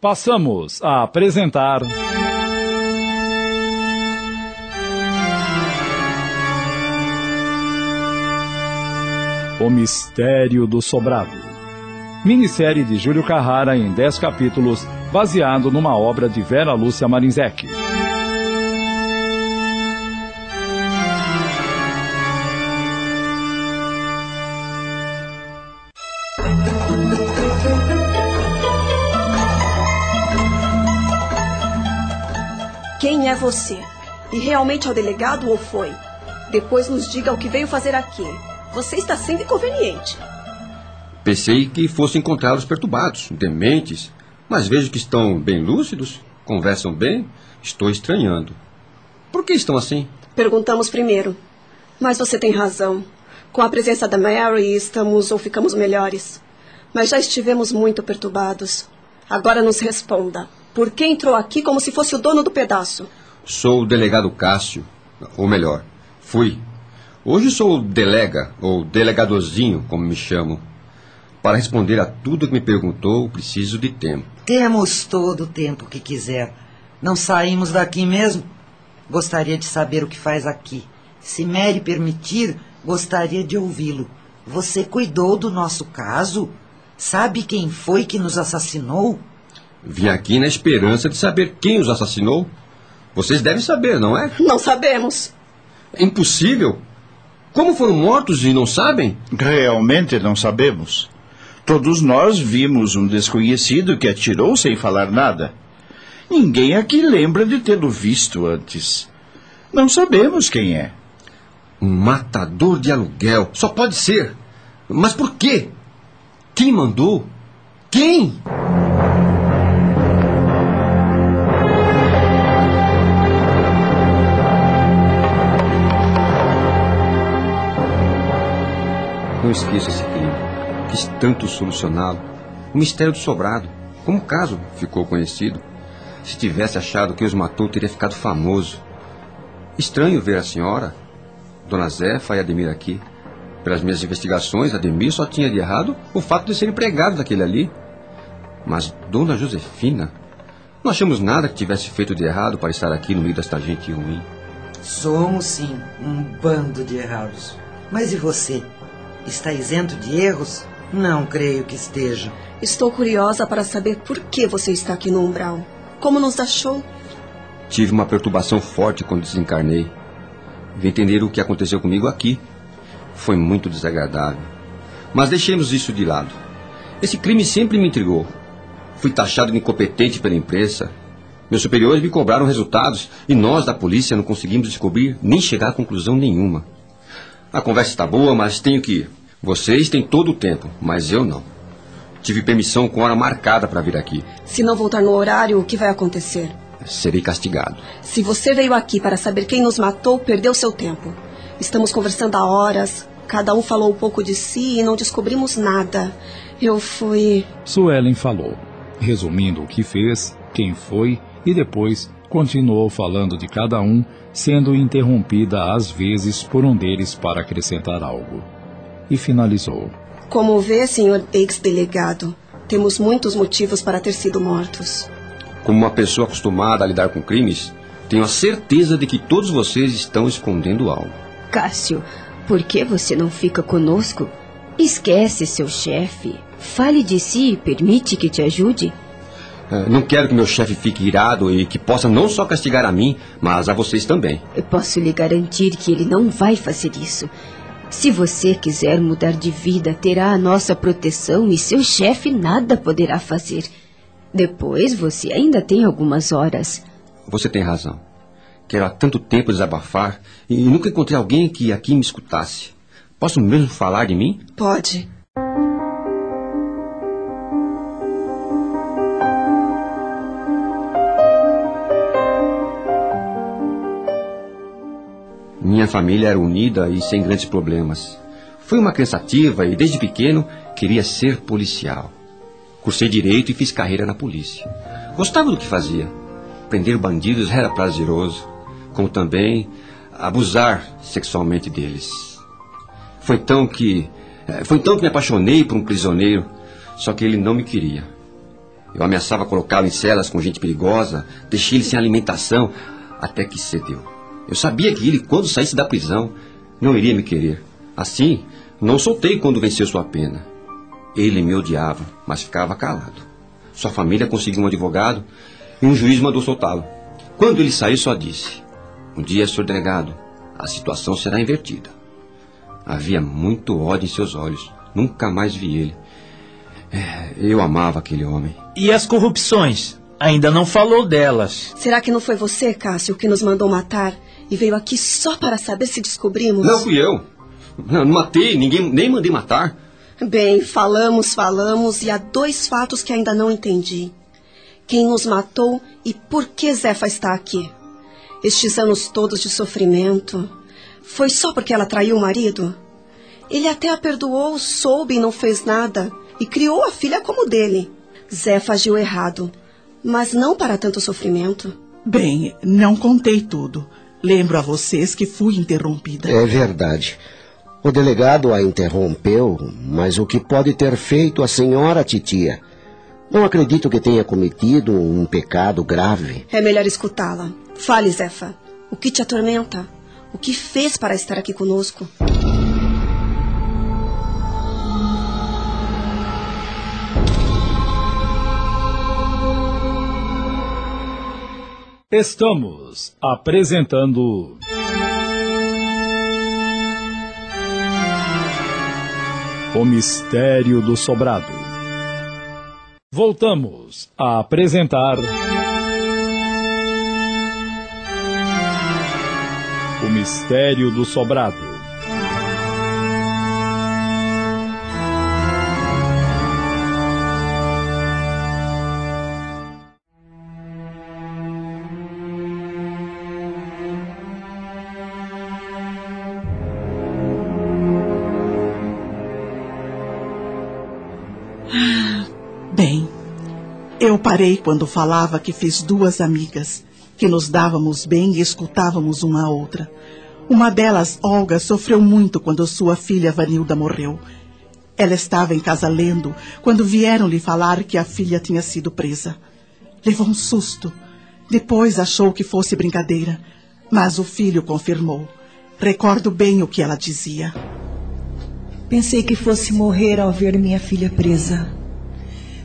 Passamos a apresentar. O Mistério do Sobrado. Minissérie de Júlio Carrara em 10 capítulos, baseado numa obra de Vera Lúcia Marinzec. É você? E realmente é o delegado ou foi? Depois nos diga o que veio fazer aqui. Você está sendo inconveniente. Pensei que fosse encontrá-los perturbados, dementes, mas vejo que estão bem lúcidos, conversam bem. Estou estranhando. Por que estão assim? Perguntamos primeiro. Mas você tem razão. Com a presença da Mary, estamos ou ficamos melhores. Mas já estivemos muito perturbados. Agora nos responda. Por que entrou aqui como se fosse o dono do pedaço? Sou o delegado Cássio. Ou melhor, fui. Hoje sou o delega, ou delegadozinho, como me chamam. Para responder a tudo que me perguntou, preciso de tempo. Temos todo o tempo que quiser. Não saímos daqui mesmo? Gostaria de saber o que faz aqui. Se Mary permitir, gostaria de ouvi-lo. Você cuidou do nosso caso? Sabe quem foi que nos assassinou? Vim aqui na esperança de saber quem os assassinou. Vocês devem saber, não é? Não sabemos. É impossível. Como foram mortos e não sabem? Realmente não sabemos. Todos nós vimos um desconhecido que atirou sem falar nada. Ninguém aqui lembra de tê-lo visto antes. Não sabemos quem é. Um matador de aluguel. Só pode ser. Mas por quê? Quem mandou? Quem? Não esqueça esse crime. Quis tanto solucioná-lo. O mistério do sobrado. Como o caso ficou conhecido. Se tivesse achado quem os matou, teria ficado famoso. Estranho ver a senhora, Dona Zefa e Ademir aqui. Pelas minhas investigações, Ademir só tinha de errado o fato de ser empregado daquele ali. Mas Dona Josefina, não achamos nada que tivesse feito de errado para estar aqui no meio desta gente ruim. Somos sim um bando de errados. Mas e você? Está isento de erros? Não creio que esteja. Estou curiosa para saber por que você está aqui no umbral. Como nos achou? Tive uma perturbação forte quando desencarnei. Vim entender o que aconteceu comigo aqui. Foi muito desagradável. Mas deixemos isso de lado. Esse crime sempre me intrigou. Fui taxado de incompetente pela imprensa. Meus superiores me cobraram resultados e nós da polícia não conseguimos descobrir nem chegar a conclusão nenhuma. A conversa está boa, mas tenho que ir. Vocês têm todo o tempo, mas eu não. Tive permissão com hora marcada para vir aqui. Se não voltar no horário, o que vai acontecer? Serei castigado. Se você veio aqui para saber quem nos matou, perdeu seu tempo. Estamos conversando há horas. Cada um falou um pouco de si e não descobrimos nada. Eu fui. Suelen falou, resumindo o que fez, quem foi e depois continuou falando de cada um, sendo interrompida às vezes por um deles para acrescentar algo. E finalizou. Como vê, senhor ex-delegado, temos muitos motivos para ter sido mortos. Como uma pessoa acostumada a lidar com crimes, tenho a certeza de que todos vocês estão escondendo algo. Cássio, por que você não fica conosco? Esquece seu chefe. Fale de si e permite que te ajude. É, Não quero que meu chefe fique irado e que possa não só castigar a mim, mas a vocês também. Eu posso lhe garantir que ele não vai fazer isso. Se você quiser mudar de vida, terá a nossa proteção e seu chefe nada poderá fazer. Depois você ainda tem algumas horas. Você tem razão. Quero há tanto tempo desabafar e nunca encontrei alguém que aqui me escutasse. Posso mesmo falar de mim? Pode. Minha família era unida e sem grandes problemas. Fui uma criança ativa e, desde pequeno, queria ser policial. Cursei direito e fiz carreira na polícia. Gostava do que fazia. Prender bandidos era prazeroso, como também abusar sexualmente deles. Foi então que eh, foi então que me apaixonei por um prisioneiro, só que ele não me queria. Eu ameaçava colocá-lo em celas com gente perigosa, deixei ele sem alimentação, até que cedeu. Eu sabia que ele, quando saísse da prisão, não iria me querer. Assim, não soltei quando venceu sua pena. Ele me odiava, mas ficava calado. Sua família conseguiu um advogado e um juiz mandou soltá-lo. Quando ele saiu, só disse: Um dia, senhor delegado, a situação será invertida. Havia muito ódio em seus olhos. Nunca mais vi ele. É, eu amava aquele homem. E as corrupções? Ainda não falou delas. Será que não foi você, Cássio, que nos mandou matar e veio aqui só para saber se descobrimos? Não fui eu. Não, não matei, ninguém, nem mandei matar. Bem, falamos, falamos e há dois fatos que ainda não entendi. Quem nos matou e por que Zefa está aqui? Estes anos todos de sofrimento. Foi só porque ela traiu o marido? Ele até a perdoou, soube e não fez nada, e criou a filha como dele. Zefa agiu errado, mas não para tanto sofrimento. Bem, não contei tudo. Lembro a vocês que fui interrompida. É verdade. O delegado a interrompeu, mas o que pode ter feito a senhora titia? Não acredito que tenha cometido um pecado grave. É melhor escutá-la. Fale, Zefa. O que te atormenta? O que fez para estar aqui conosco? Estamos apresentando. O Mistério do Sobrado. Voltamos a apresentar. O Mistério do Sobrado. Parei quando falava que fiz duas amigas, que nos dávamos bem e escutávamos uma a outra. Uma delas, Olga, sofreu muito quando sua filha Vanilda morreu. Ela estava em casa lendo quando vieram lhe falar que a filha tinha sido presa. Levou um susto. Depois achou que fosse brincadeira, mas o filho confirmou. Recordo bem o que ela dizia. Pensei que fosse morrer ao ver minha filha presa.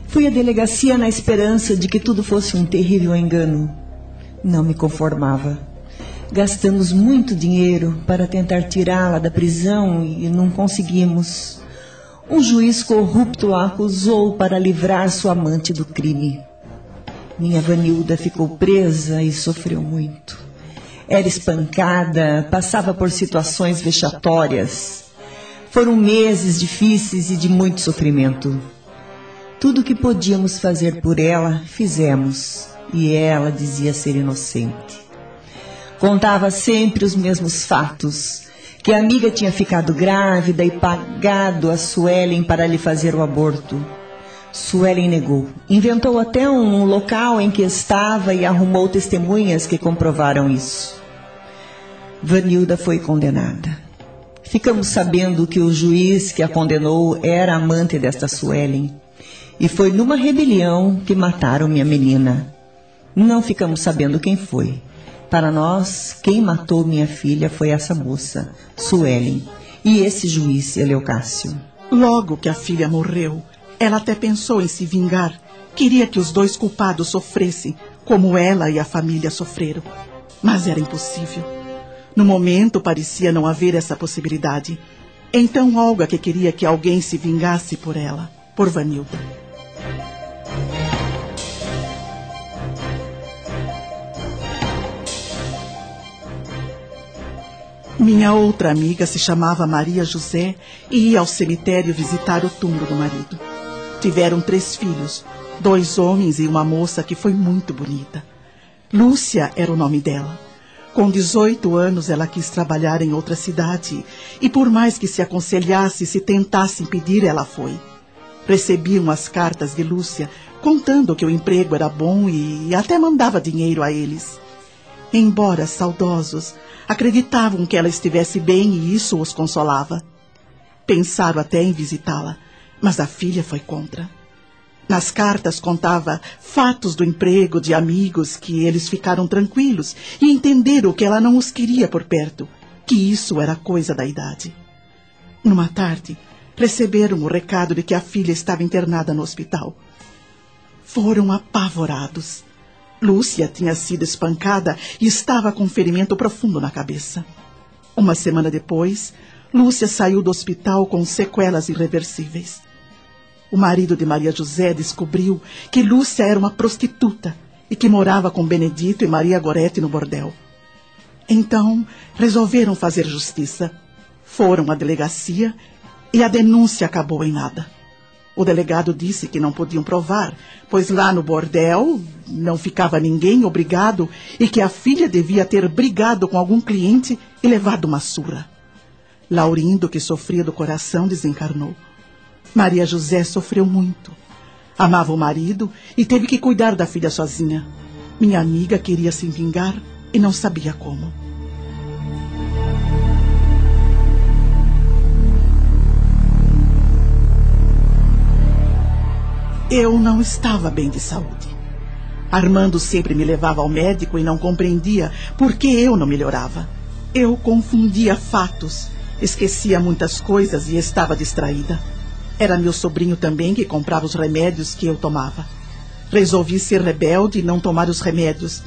Fui à delegacia na esperança de que tudo fosse um terrível engano. Não me conformava. Gastamos muito dinheiro para tentar tirá-la da prisão e não conseguimos. Um juiz corrupto a acusou para livrar sua amante do crime. Minha Vanilda ficou presa e sofreu muito. Era espancada, passava por situações vexatórias. Foram meses difíceis e de muito sofrimento. Tudo o que podíamos fazer por ela, fizemos, e ela dizia ser inocente. Contava sempre os mesmos fatos, que a amiga tinha ficado grávida e pagado a Suelen para lhe fazer o aborto. Suelen negou. Inventou até um local em que estava e arrumou testemunhas que comprovaram isso. Vanilda foi condenada. Ficamos sabendo que o juiz que a condenou era amante desta Suelen. E foi numa rebelião que mataram minha menina. Não ficamos sabendo quem foi. Para nós, quem matou minha filha foi essa moça, Suelen, e esse juiz, Eleucácio. Logo que a filha morreu, ela até pensou em se vingar. Queria que os dois culpados sofressem, como ela e a família sofreram. Mas era impossível. No momento parecia não haver essa possibilidade. Então Olga que queria que alguém se vingasse por ela, por Vanilda. Minha outra amiga se chamava Maria José e ia ao cemitério visitar o túmulo do marido. Tiveram três filhos, dois homens e uma moça que foi muito bonita. Lúcia era o nome dela. Com 18 anos, ela quis trabalhar em outra cidade e, por mais que se aconselhasse e se tentasse impedir, ela foi. Recebiam as cartas de Lúcia contando que o emprego era bom e até mandava dinheiro a eles. Embora saudosos, acreditavam que ela estivesse bem e isso os consolava. Pensaram até em visitá-la, mas a filha foi contra. Nas cartas contava fatos do emprego de amigos que eles ficaram tranquilos e entenderam que ela não os queria por perto, que isso era coisa da idade. Numa tarde, receberam o recado de que a filha estava internada no hospital. Foram apavorados. Lúcia tinha sido espancada e estava com um ferimento profundo na cabeça. Uma semana depois, Lúcia saiu do hospital com sequelas irreversíveis. O marido de Maria José descobriu que Lúcia era uma prostituta e que morava com Benedito e Maria Goretti no bordel. Então, resolveram fazer justiça. Foram à delegacia e a denúncia acabou em nada. O delegado disse que não podiam provar, pois lá no bordel não ficava ninguém obrigado e que a filha devia ter brigado com algum cliente e levado uma surra. Laurindo, que sofria do coração, desencarnou. Maria José sofreu muito. Amava o marido e teve que cuidar da filha sozinha. Minha amiga queria se vingar e não sabia como. Eu não estava bem de saúde. Armando sempre me levava ao médico e não compreendia por que eu não melhorava. Eu confundia fatos, esquecia muitas coisas e estava distraída. Era meu sobrinho também que comprava os remédios que eu tomava. Resolvi ser rebelde e não tomar os remédios.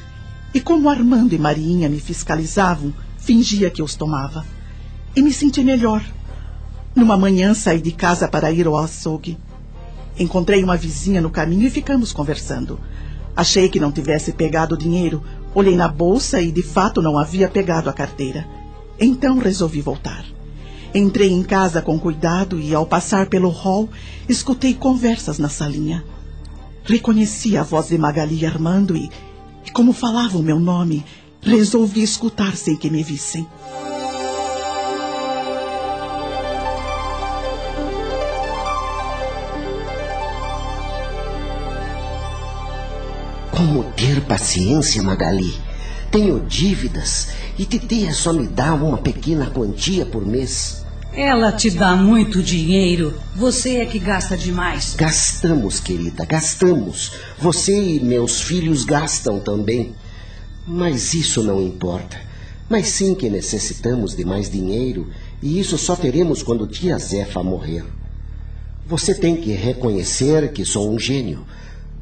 E como Armando e Marinha me fiscalizavam, fingia que os tomava. E me senti melhor. Numa manhã saí de casa para ir ao açougue. Encontrei uma vizinha no caminho e ficamos conversando. Achei que não tivesse pegado o dinheiro. Olhei na bolsa e de fato não havia pegado a carteira. Então resolvi voltar. Entrei em casa com cuidado e, ao passar pelo hall, escutei conversas na salinha. Reconheci a voz de Magali Armando e, e como falava o meu nome, resolvi escutar sem que me vissem. Como ter paciência, Magali? Tenho dívidas e Titia só me dá uma pequena quantia por mês. Ela te dá muito dinheiro. Você é que gasta demais. Gastamos, querida, gastamos. Você e meus filhos gastam também. Mas isso não importa. Mas sim que necessitamos de mais dinheiro e isso só teremos quando tia Zefa morrer. Você tem que reconhecer que sou um gênio.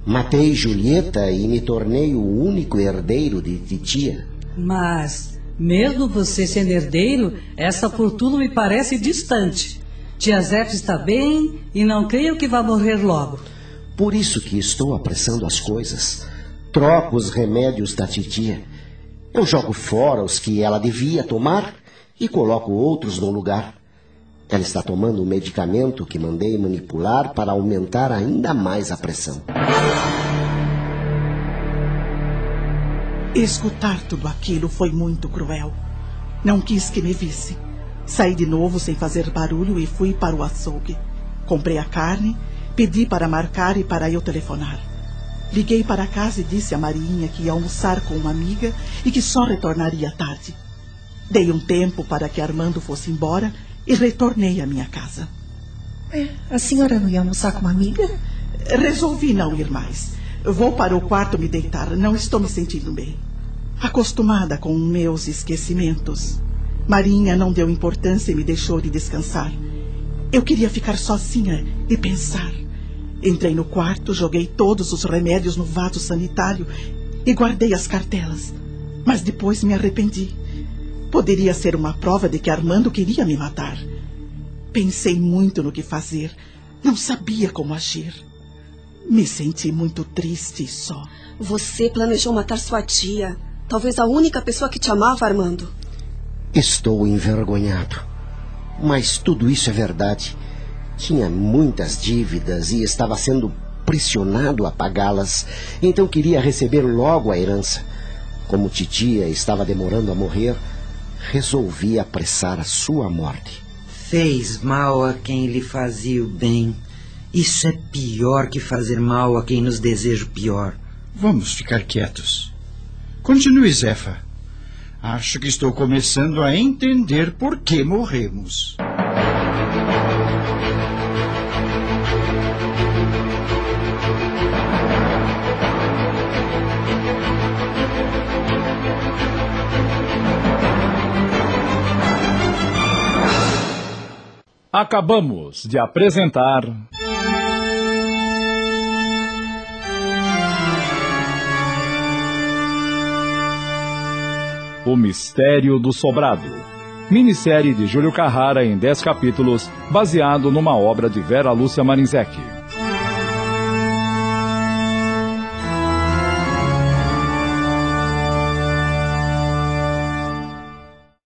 Matei Julieta e me tornei o único herdeiro de titia. Mas mesmo você sendo herdeiro, essa fortuna me parece distante. Tia Zef está bem e não creio que vá morrer logo. Por isso que estou apressando as coisas. Troco os remédios da titia. Eu jogo fora os que ela devia tomar e coloco outros no lugar. Ela está tomando um medicamento que mandei manipular para aumentar ainda mais a pressão. Escutar tudo aquilo foi muito cruel. Não quis que me visse. Saí de novo sem fazer barulho e fui para o açougue. Comprei a carne, pedi para marcar e para eu telefonar. Liguei para casa e disse a Marinha que ia almoçar com uma amiga e que só retornaria tarde. Dei um tempo para que Armando fosse embora e retornei à minha casa. É, a senhora não ia almoçar com uma amiga? Resolvi não ir mais. Vou para o quarto me deitar. Não estou me sentindo bem. Acostumada com meus esquecimentos, Marinha não deu importância e me deixou de descansar. Eu queria ficar sozinha e pensar. Entrei no quarto, joguei todos os remédios no vaso sanitário e guardei as cartelas. Mas depois me arrependi. Poderia ser uma prova de que Armando queria me matar. Pensei muito no que fazer. Não sabia como agir. Me senti muito triste e só. Você planejou matar sua tia. Talvez a única pessoa que te amava, Armando. Estou envergonhado. Mas tudo isso é verdade. Tinha muitas dívidas e estava sendo pressionado a pagá-las. Então queria receber logo a herança. Como titia estava demorando a morrer, resolvi apressar a sua morte. Fez mal a quem lhe fazia o bem. Isso é pior que fazer mal a quem nos deseja o pior. Vamos ficar quietos. Continue, Zefa. Acho que estou começando a entender por que morremos. Acabamos de apresentar. O Mistério do Sobrado. Minissérie de Júlio Carrara em 10 capítulos, baseado numa obra de Vera Lúcia Marinzec.